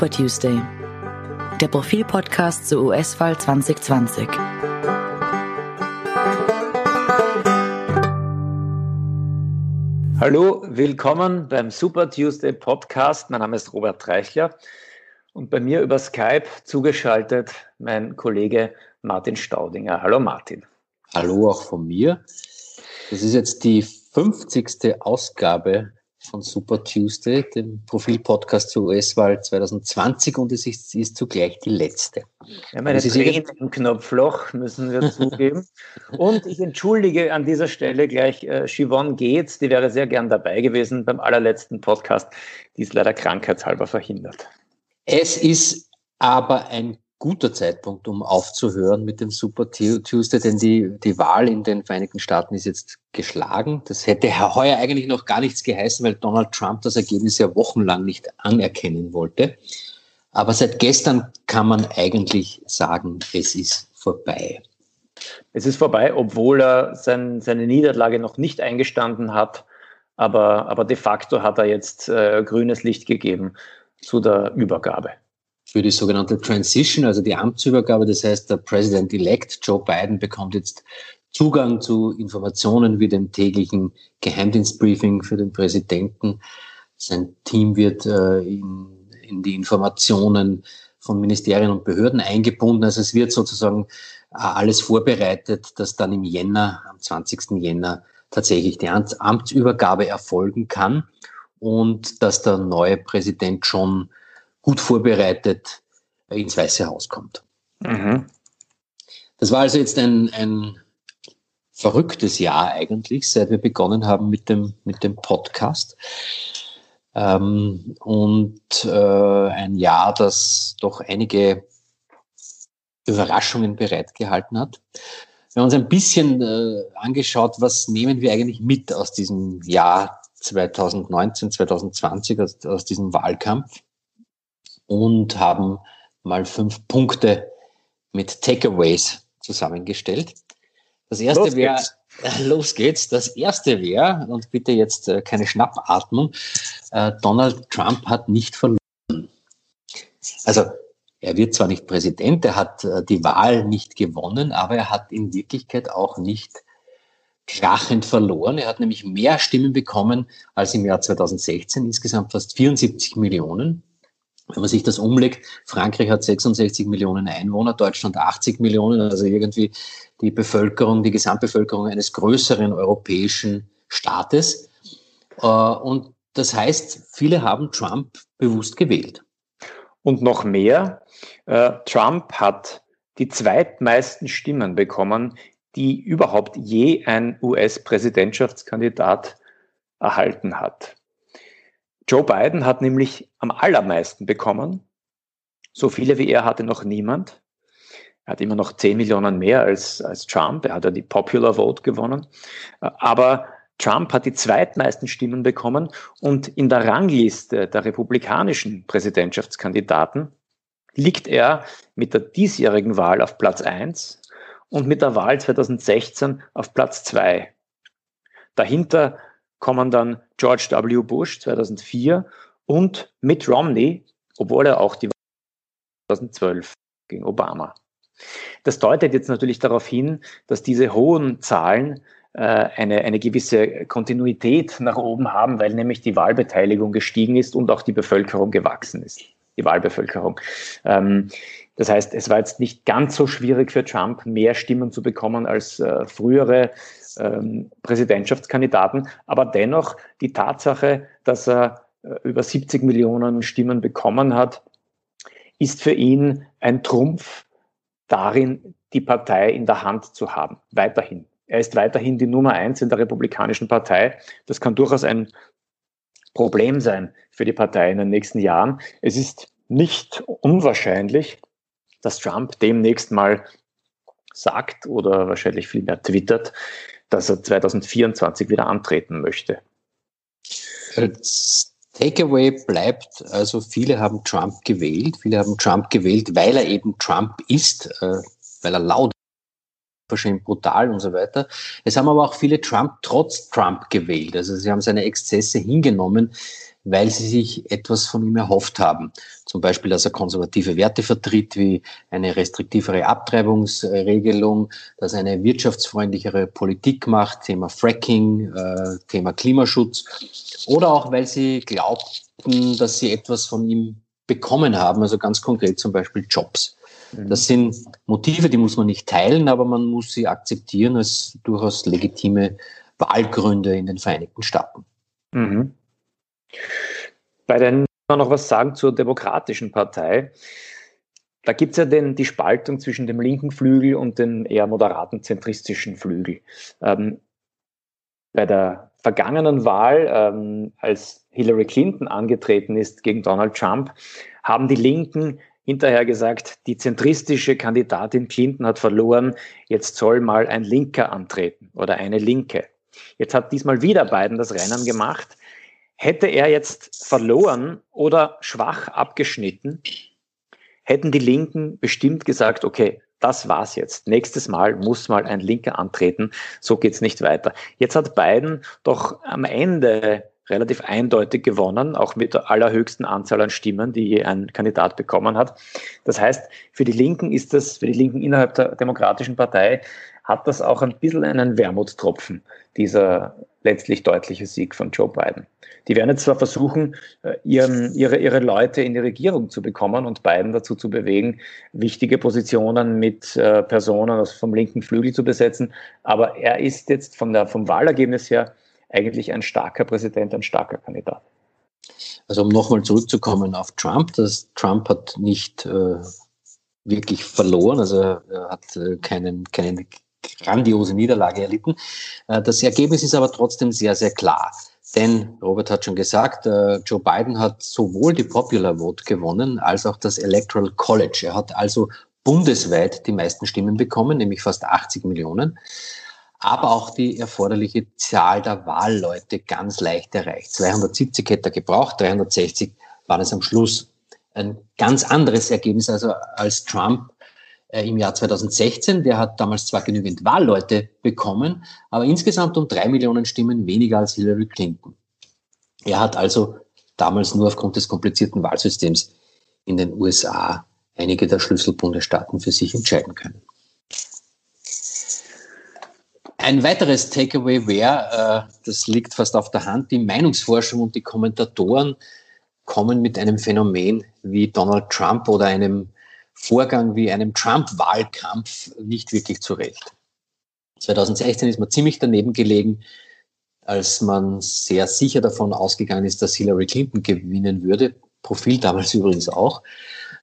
Super Tuesday, der Profil-Podcast zur US-Wahl 2020. Hallo, willkommen beim Super Tuesday Podcast. Mein Name ist Robert Reichler und bei mir über Skype zugeschaltet mein Kollege Martin Staudinger. Hallo Martin. Hallo auch von mir. Das ist jetzt die 50. Ausgabe von Super Tuesday, dem Profilpodcast zur US-Wahl 2020 und es ist, ist, zugleich die letzte. Wir haben eine Träne im Knopfloch, müssen wir zugeben. und ich entschuldige an dieser Stelle gleich äh, Siobhan Gates, die wäre sehr gern dabei gewesen beim allerletzten Podcast, die ist leider krankheitshalber verhindert. Es ist aber ein guter Zeitpunkt, um aufzuhören mit dem Super Tuesday, denn die, die Wahl in den Vereinigten Staaten ist jetzt geschlagen. Das hätte heuer eigentlich noch gar nichts geheißen, weil Donald Trump das Ergebnis ja wochenlang nicht anerkennen wollte. Aber seit gestern kann man eigentlich sagen, es ist vorbei. Es ist vorbei, obwohl er sein, seine Niederlage noch nicht eingestanden hat. Aber, aber de facto hat er jetzt äh, grünes Licht gegeben zu der Übergabe für die sogenannte Transition, also die Amtsübergabe. Das heißt, der President-elect Joe Biden bekommt jetzt Zugang zu Informationen wie dem täglichen Geheimdienstbriefing für den Präsidenten. Sein Team wird äh, in, in die Informationen von Ministerien und Behörden eingebunden. Also es wird sozusagen äh, alles vorbereitet, dass dann im Jänner, am 20. Jänner, tatsächlich die Amtsübergabe erfolgen kann und dass der neue Präsident schon gut vorbereitet ins Weiße Haus kommt. Mhm. Das war also jetzt ein, ein verrücktes Jahr eigentlich, seit wir begonnen haben mit dem, mit dem Podcast. Ähm, und äh, ein Jahr, das doch einige Überraschungen bereitgehalten hat. Wir haben uns ein bisschen äh, angeschaut, was nehmen wir eigentlich mit aus diesem Jahr 2019, 2020, aus, aus diesem Wahlkampf und haben mal fünf Punkte mit Takeaways zusammengestellt. Das erste wäre, los geht's. Das erste wäre, und bitte jetzt äh, keine Schnappatmung, äh, Donald Trump hat nicht verloren. Also, er wird zwar nicht Präsident, er hat äh, die Wahl nicht gewonnen, aber er hat in Wirklichkeit auch nicht krachend verloren. Er hat nämlich mehr Stimmen bekommen als im Jahr 2016, insgesamt fast 74 Millionen. Wenn man sich das umlegt, Frankreich hat 66 Millionen Einwohner, Deutschland 80 Millionen, also irgendwie die Bevölkerung, die Gesamtbevölkerung eines größeren europäischen Staates. Äh, und das heißt, viele haben Trump bewusst gewählt. Und noch mehr, äh, Trump hat die zweitmeisten Stimmen bekommen, die überhaupt je ein US-Präsidentschaftskandidat erhalten hat. Joe Biden hat nämlich am allermeisten bekommen. So viele wie er hatte noch niemand. Er hat immer noch 10 Millionen mehr als, als Trump. Er hat ja die Popular Vote gewonnen. Aber Trump hat die zweitmeisten Stimmen bekommen und in der Rangliste der republikanischen Präsidentschaftskandidaten liegt er mit der diesjährigen Wahl auf Platz 1 und mit der Wahl 2016 auf Platz 2. Dahinter kommen dann George W. Bush 2004 und Mitt Romney, obwohl er auch die 2012 gegen Obama. Das deutet jetzt natürlich darauf hin, dass diese hohen Zahlen äh, eine, eine gewisse Kontinuität nach oben haben, weil nämlich die Wahlbeteiligung gestiegen ist und auch die Bevölkerung gewachsen ist, die Wahlbevölkerung. Ähm, das heißt, es war jetzt nicht ganz so schwierig für Trump, mehr Stimmen zu bekommen als äh, frühere ähm, Präsidentschaftskandidaten. Aber dennoch die Tatsache, dass er äh, über 70 Millionen Stimmen bekommen hat, ist für ihn ein Trumpf darin, die Partei in der Hand zu haben. Weiterhin. Er ist weiterhin die Nummer eins in der Republikanischen Partei. Das kann durchaus ein Problem sein für die Partei in den nächsten Jahren. Es ist nicht unwahrscheinlich, dass Trump demnächst mal sagt oder wahrscheinlich vielmehr twittert, dass er 2024 wieder antreten möchte. Als Takeaway bleibt, also viele haben Trump gewählt, viele haben Trump gewählt, weil er eben Trump ist, äh, weil er laut verschämt brutal und so weiter. Es haben aber auch viele Trump trotz Trump gewählt. Also sie haben seine Exzesse hingenommen, weil sie sich etwas von ihm erhofft haben. Zum Beispiel, dass er konservative Werte vertritt, wie eine restriktivere Abtreibungsregelung, dass er eine wirtschaftsfreundlichere Politik macht, Thema Fracking, äh, Thema Klimaschutz. Oder auch, weil sie glaubten, dass sie etwas von ihm bekommen haben, also ganz konkret zum Beispiel Jobs. Mhm. Das sind Motive, die muss man nicht teilen, aber man muss sie akzeptieren als durchaus legitime Wahlgründe in den Vereinigten Staaten. Mhm. Bei den noch was sagen zur Demokratischen Partei. Da gibt es ja den, die Spaltung zwischen dem linken Flügel und dem eher moderaten zentristischen Flügel. Ähm, bei der vergangenen Wahl, ähm, als Hillary Clinton angetreten ist gegen Donald Trump, haben die Linken hinterher gesagt, die zentristische Kandidatin Clinton hat verloren, jetzt soll mal ein Linker antreten oder eine Linke. Jetzt hat diesmal wieder Biden das Rennen gemacht. Hätte er jetzt verloren oder schwach abgeschnitten, hätten die Linken bestimmt gesagt, okay, das war's jetzt. Nächstes Mal muss mal ein Linker antreten. So geht's nicht weiter. Jetzt hat Biden doch am Ende relativ eindeutig gewonnen, auch mit der allerhöchsten Anzahl an Stimmen, die je ein Kandidat bekommen hat. Das heißt, für die Linken ist das, für die Linken innerhalb der Demokratischen Partei hat das auch ein bisschen einen Wermutstropfen, dieser letztlich deutliche Sieg von Joe Biden. Die werden jetzt zwar versuchen, äh, ihren, ihre, ihre Leute in die Regierung zu bekommen und Biden dazu zu bewegen, wichtige Positionen mit äh, Personen vom linken Flügel zu besetzen, aber er ist jetzt von der, vom Wahlergebnis her eigentlich ein starker Präsident, ein starker Kandidat. Also um nochmal zurückzukommen auf Trump, das Trump hat nicht äh, wirklich verloren, also er hat äh, keinen, keinen grandiose Niederlage erlitten. Äh, das Ergebnis ist aber trotzdem sehr, sehr klar. Denn Robert hat schon gesagt, äh, Joe Biden hat sowohl die Popular Vote gewonnen als auch das Electoral College. Er hat also bundesweit die meisten Stimmen bekommen, nämlich fast 80 Millionen, aber auch die erforderliche Zahl der Wahlleute ganz leicht erreicht. 270 hätte er gebraucht, 360 waren es am Schluss. Ein ganz anderes Ergebnis also als Trump äh, im Jahr 2016. Der hat damals zwar genügend Wahlleute bekommen, aber insgesamt um drei Millionen Stimmen weniger als Hillary Clinton. Er hat also damals nur aufgrund des komplizierten Wahlsystems in den USA einige der Schlüsselbundesstaaten für sich entscheiden können. Ein weiteres Takeaway wäre, äh, das liegt fast auf der Hand, die Meinungsforschung und die Kommentatoren kommen mit einem Phänomen wie Donald Trump oder einem Vorgang wie einem Trump-Wahlkampf nicht wirklich zurecht. 2016 ist man ziemlich daneben gelegen, als man sehr sicher davon ausgegangen ist, dass Hillary Clinton gewinnen würde. Profil damals übrigens auch.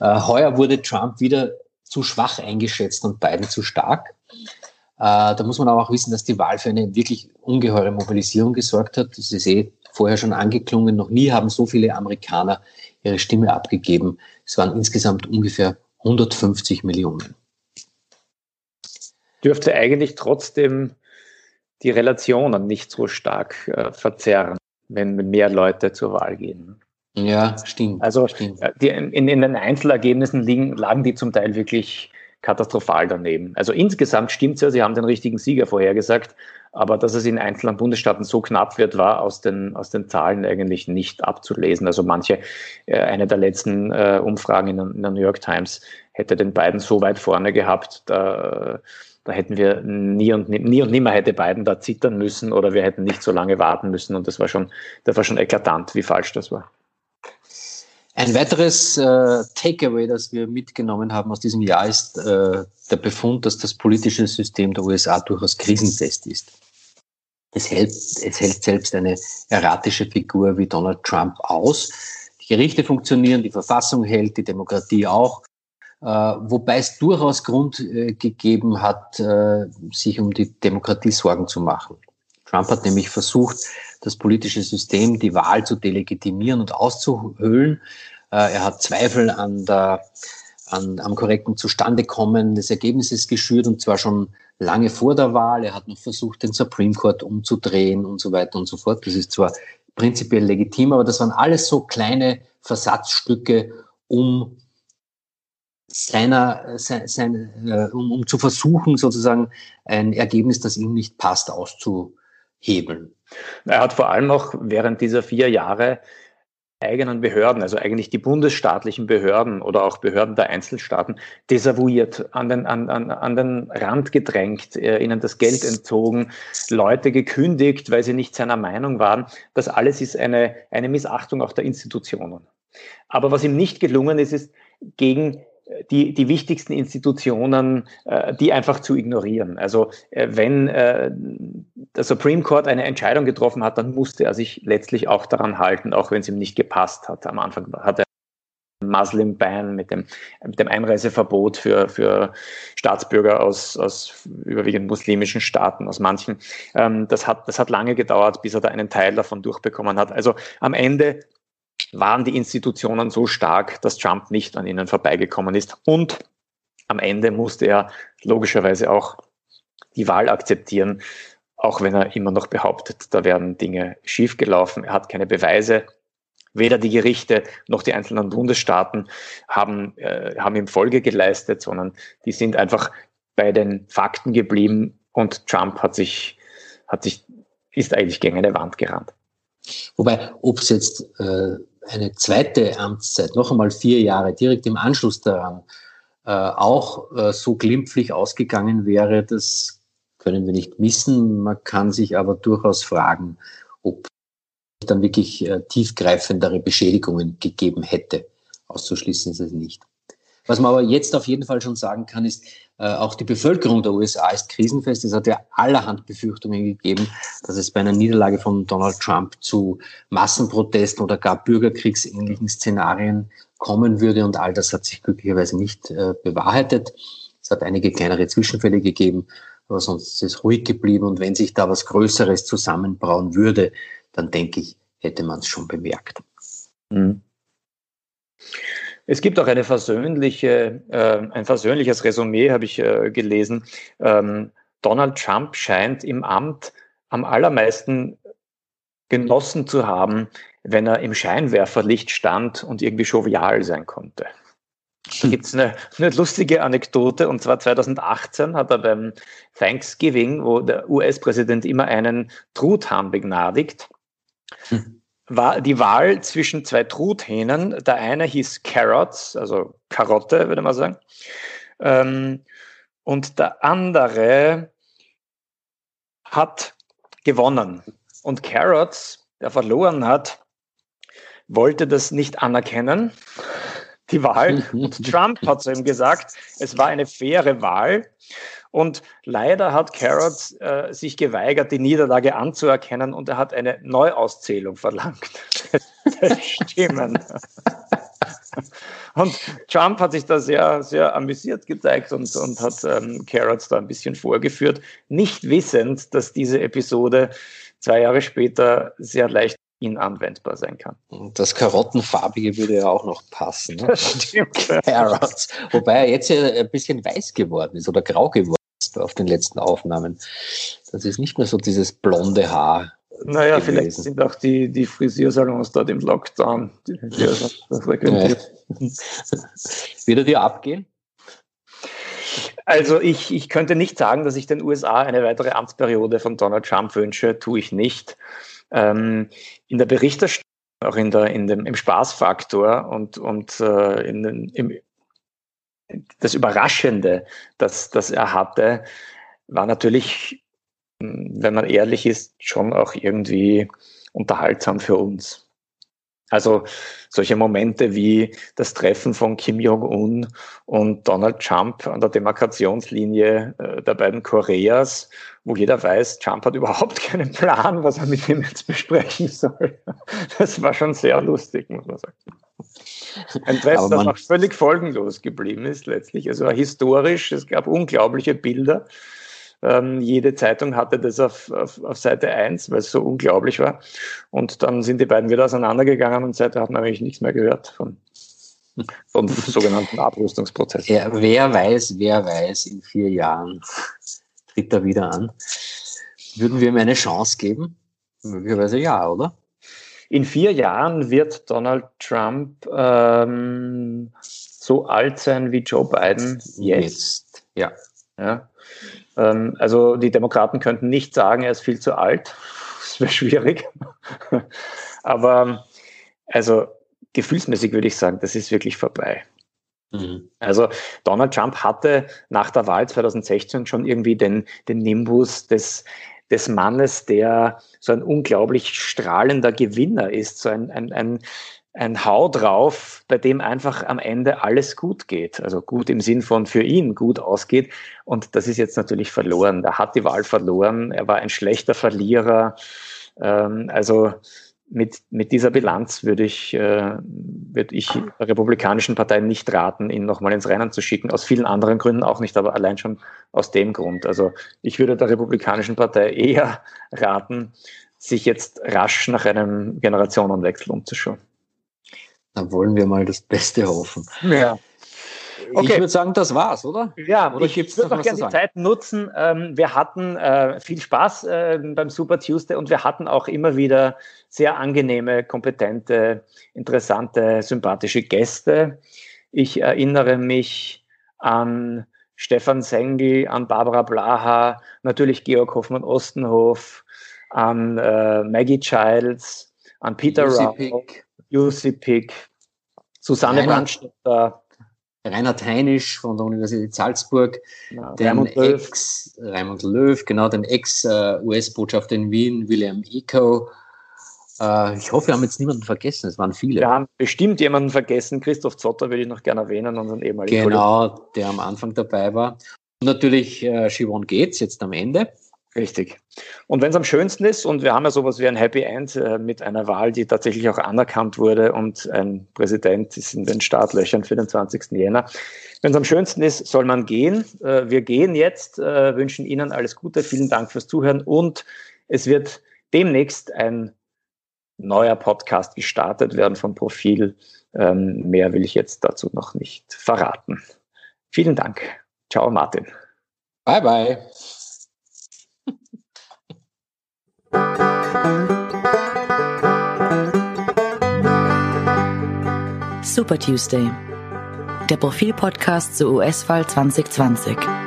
Äh, heuer wurde Trump wieder zu schwach eingeschätzt und Biden zu stark. Äh, da muss man aber auch wissen, dass die Wahl für eine wirklich ungeheure Mobilisierung gesorgt hat. Das ist eh vorher schon angeklungen. Noch nie haben so viele Amerikaner ihre Stimme abgegeben. Es waren insgesamt ungefähr 150 Millionen. Dürfte eigentlich trotzdem die Relationen nicht so stark äh, verzerren, wenn mehr Leute zur Wahl gehen. Ja, stimmt. Also stimmt. Äh, die, in, in den Einzelergebnissen liegen, lagen die zum Teil wirklich katastrophal daneben. Also insgesamt stimmt es ja, Sie haben den richtigen Sieger vorhergesagt, aber dass es in einzelnen Bundesstaaten so knapp wird, war aus den, aus den Zahlen eigentlich nicht abzulesen. Also manche, äh, eine der letzten äh, Umfragen in, in, der New York Times hätte den beiden so weit vorne gehabt, da, da hätten wir nie und, nie und nimmer hätte Biden da zittern müssen oder wir hätten nicht so lange warten müssen und das war schon, das war schon eklatant, wie falsch das war. Ein weiteres äh, Takeaway, das wir mitgenommen haben aus diesem Jahr, ist äh, der Befund, dass das politische System der USA durchaus krisenfest ist. Es hält, es hält selbst eine erratische Figur wie Donald Trump aus. Die Gerichte funktionieren, die Verfassung hält, die Demokratie auch. Äh, wobei es durchaus Grund äh, gegeben hat, äh, sich um die Demokratie Sorgen zu machen. Trump hat nämlich versucht, das politische System, die Wahl zu delegitimieren und auszuhöhlen. Äh, er hat Zweifel an der, an, am korrekten Zustandekommen des Ergebnisses geschürt und zwar schon lange vor der Wahl. Er hat noch versucht, den Supreme Court umzudrehen und so weiter und so fort. Das ist zwar prinzipiell legitim, aber das waren alles so kleine Versatzstücke, um seiner, sein, sein, äh, um, um zu versuchen, sozusagen ein Ergebnis, das ihm nicht passt, auszuhebeln. Er hat vor allem noch während dieser vier Jahre eigenen Behörden, also eigentlich die bundesstaatlichen Behörden oder auch Behörden der Einzelstaaten, desavouiert, an den, an, an, an den Rand gedrängt, äh, ihnen das Geld entzogen, Leute gekündigt, weil sie nicht seiner Meinung waren. Das alles ist eine, eine Missachtung auch der Institutionen. Aber was ihm nicht gelungen ist, ist gegen die, die wichtigsten Institutionen, äh, die einfach zu ignorieren. Also äh, wenn äh, der Supreme Court eine Entscheidung getroffen hat, dann musste er sich letztlich auch daran halten, auch wenn es ihm nicht gepasst hat. Am Anfang hat er Muslim Ban mit dem, mit dem Einreiseverbot für, für Staatsbürger aus, aus überwiegend muslimischen Staaten, aus manchen. Ähm, das, hat, das hat lange gedauert, bis er da einen Teil davon durchbekommen hat. Also am Ende waren die Institutionen so stark, dass Trump nicht an ihnen vorbeigekommen ist. Und am Ende musste er logischerweise auch die Wahl akzeptieren, auch wenn er immer noch behauptet, da werden Dinge schiefgelaufen. Er hat keine Beweise. Weder die Gerichte noch die einzelnen Bundesstaaten haben, äh, haben ihm Folge geleistet, sondern die sind einfach bei den Fakten geblieben und Trump hat sich, hat sich, ist eigentlich gegen eine Wand gerannt. Wobei, ob es jetzt äh, eine zweite Amtszeit, noch einmal vier Jahre direkt im Anschluss daran, äh, auch äh, so glimpflich ausgegangen wäre, das können wir nicht wissen. Man kann sich aber durchaus fragen, ob dann wirklich äh, tiefgreifendere Beschädigungen gegeben hätte. Auszuschließen ist es nicht. Was man aber jetzt auf jeden Fall schon sagen kann, ist, äh, auch die Bevölkerung der USA ist krisenfest. Es hat ja allerhand Befürchtungen gegeben, dass es bei einer Niederlage von Donald Trump zu Massenprotesten oder gar bürgerkriegsähnlichen Szenarien kommen würde. Und all das hat sich glücklicherweise nicht äh, bewahrheitet. Es hat einige kleinere Zwischenfälle gegeben, aber sonst ist es ruhig geblieben. Und wenn sich da was Größeres zusammenbrauen würde, dann denke ich, hätte man es schon bemerkt. Mhm. Es gibt auch eine versöhnliche, äh, ein versöhnliches Resümee, habe ich äh, gelesen. Ähm, Donald Trump scheint im Amt am allermeisten genossen zu haben, wenn er im Scheinwerferlicht stand und irgendwie jovial sein konnte. Da gibt es eine, eine lustige Anekdote, und zwar 2018 hat er beim Thanksgiving, wo der US-Präsident immer einen Truthahn begnadigt, hm war die Wahl zwischen zwei Truthähnen. Der eine hieß Carrots, also Karotte, würde man sagen. Ähm, und der andere hat gewonnen. Und Carrots, der verloren hat, wollte das nicht anerkennen, die Wahl. Und Trump hat zu ihm gesagt, es war eine faire Wahl. Und leider hat Carrot äh, sich geweigert, die Niederlage anzuerkennen und er hat eine Neuauszählung verlangt. Stimmen. Und Trump hat sich da sehr, sehr amüsiert gezeigt und, und hat ähm, Carrots da ein bisschen vorgeführt, nicht wissend, dass diese Episode zwei Jahre später sehr leicht ihn anwendbar sein kann. Das Karottenfarbige würde ja auch noch passen. Ne? Stimmt. Carrots. Wobei er jetzt ja ein bisschen weiß geworden ist oder grau geworden auf den letzten Aufnahmen. Das ist nicht mehr so dieses blonde Haar. Naja, gewesen. vielleicht sind auch die, die Frisiersalons dort im Lockdown. Die, die frequentiert. Wird er dir abgehen? Also ich, ich könnte nicht sagen, dass ich den USA eine weitere Amtsperiode von Donald Trump wünsche, tue ich nicht. Ähm, in der Berichterstattung, auch in der, in dem, im Spaßfaktor und, und äh, in im, das Überraschende, das, das er hatte, war natürlich, wenn man ehrlich ist, schon auch irgendwie unterhaltsam für uns. Also solche Momente wie das Treffen von Kim Jong-un und Donald Trump an der Demarkationslinie äh, der beiden Koreas, wo jeder weiß, Trump hat überhaupt keinen Plan, was er mit ihm jetzt besprechen soll. Das war schon sehr lustig, muss man sagen. Ein Treffen, das auch völlig folgenlos geblieben ist letztlich. Also historisch, es gab unglaubliche Bilder. Ähm, jede Zeitung hatte das auf, auf, auf Seite 1, weil es so unglaublich war. Und dann sind die beiden wieder auseinandergegangen und seitdem hat man eigentlich nichts mehr gehört von, vom sogenannten Abrüstungsprozess. Ja, wer weiß, wer weiß, in vier Jahren tritt er wieder an. Würden wir ihm eine Chance geben? Möglicherweise ja, oder? In vier Jahren wird Donald Trump ähm, so alt sein wie Joe Biden jetzt. jetzt. Ja. ja. Ähm, also die Demokraten könnten nicht sagen, er ist viel zu alt. Das wäre schwierig. Aber also gefühlsmäßig würde ich sagen, das ist wirklich vorbei. Mhm. Also Donald Trump hatte nach der Wahl 2016 schon irgendwie den, den Nimbus des, des Mannes, der so ein unglaublich strahlender Gewinner ist, so ein, ein, ein, ein Hau drauf, bei dem einfach am Ende alles gut geht. Also gut im Sinn von für ihn gut ausgeht. Und das ist jetzt natürlich verloren. Er hat die Wahl verloren. Er war ein schlechter Verlierer. Ähm, also mit, mit dieser Bilanz würde ich, äh, würde ich der Republikanischen Partei nicht raten, ihn nochmal ins Rennen zu schicken. Aus vielen anderen Gründen auch nicht, aber allein schon aus dem Grund. Also ich würde der Republikanischen Partei eher raten, sich jetzt rasch nach einem Generationenwechsel umzuschauen. Dann wollen wir mal das Beste hoffen. Ja. Okay. Ich würde sagen, das war's, oder? Ja, oder ich würde noch gerne die Zeit nutzen. Ähm, wir hatten äh, viel Spaß äh, beim Super Tuesday und wir hatten auch immer wieder sehr angenehme, kompetente, interessante, sympathische Gäste. Ich erinnere mich an Stefan Sengel, an Barbara Blaha, natürlich Georg Hoffmann-Ostenhof, an äh, Maggie Childs, an Peter Rao, Jussi Pick, Susanne Brandstätter, Reinhard Heinisch von der Universität Salzburg, ja, den Raimund Löw. Ex, Raimund Löw, genau, den Ex-US-Botschafter in Wien, William Eco. Äh, ich hoffe, wir haben jetzt niemanden vergessen, es waren viele. Wir haben bestimmt jemanden vergessen, Christoph Zotter würde ich noch gerne erwähnen, unseren ehemaligen Genau, Kollegen. der am Anfang dabei war. Und natürlich äh, Siobhan Gates jetzt am Ende. Richtig. Und wenn es am schönsten ist, und wir haben ja sowas wie ein Happy End äh, mit einer Wahl, die tatsächlich auch anerkannt wurde und ein Präsident ist in den Startlöchern für den 20. Jänner. Wenn es am schönsten ist, soll man gehen. Äh, wir gehen jetzt, äh, wünschen Ihnen alles Gute, vielen Dank fürs Zuhören und es wird demnächst ein neuer Podcast gestartet werden vom Profil. Ähm, mehr will ich jetzt dazu noch nicht verraten. Vielen Dank. Ciao, Martin. Bye, bye. Super Tuesday, der Profil-Podcast zur US-Wahl 2020.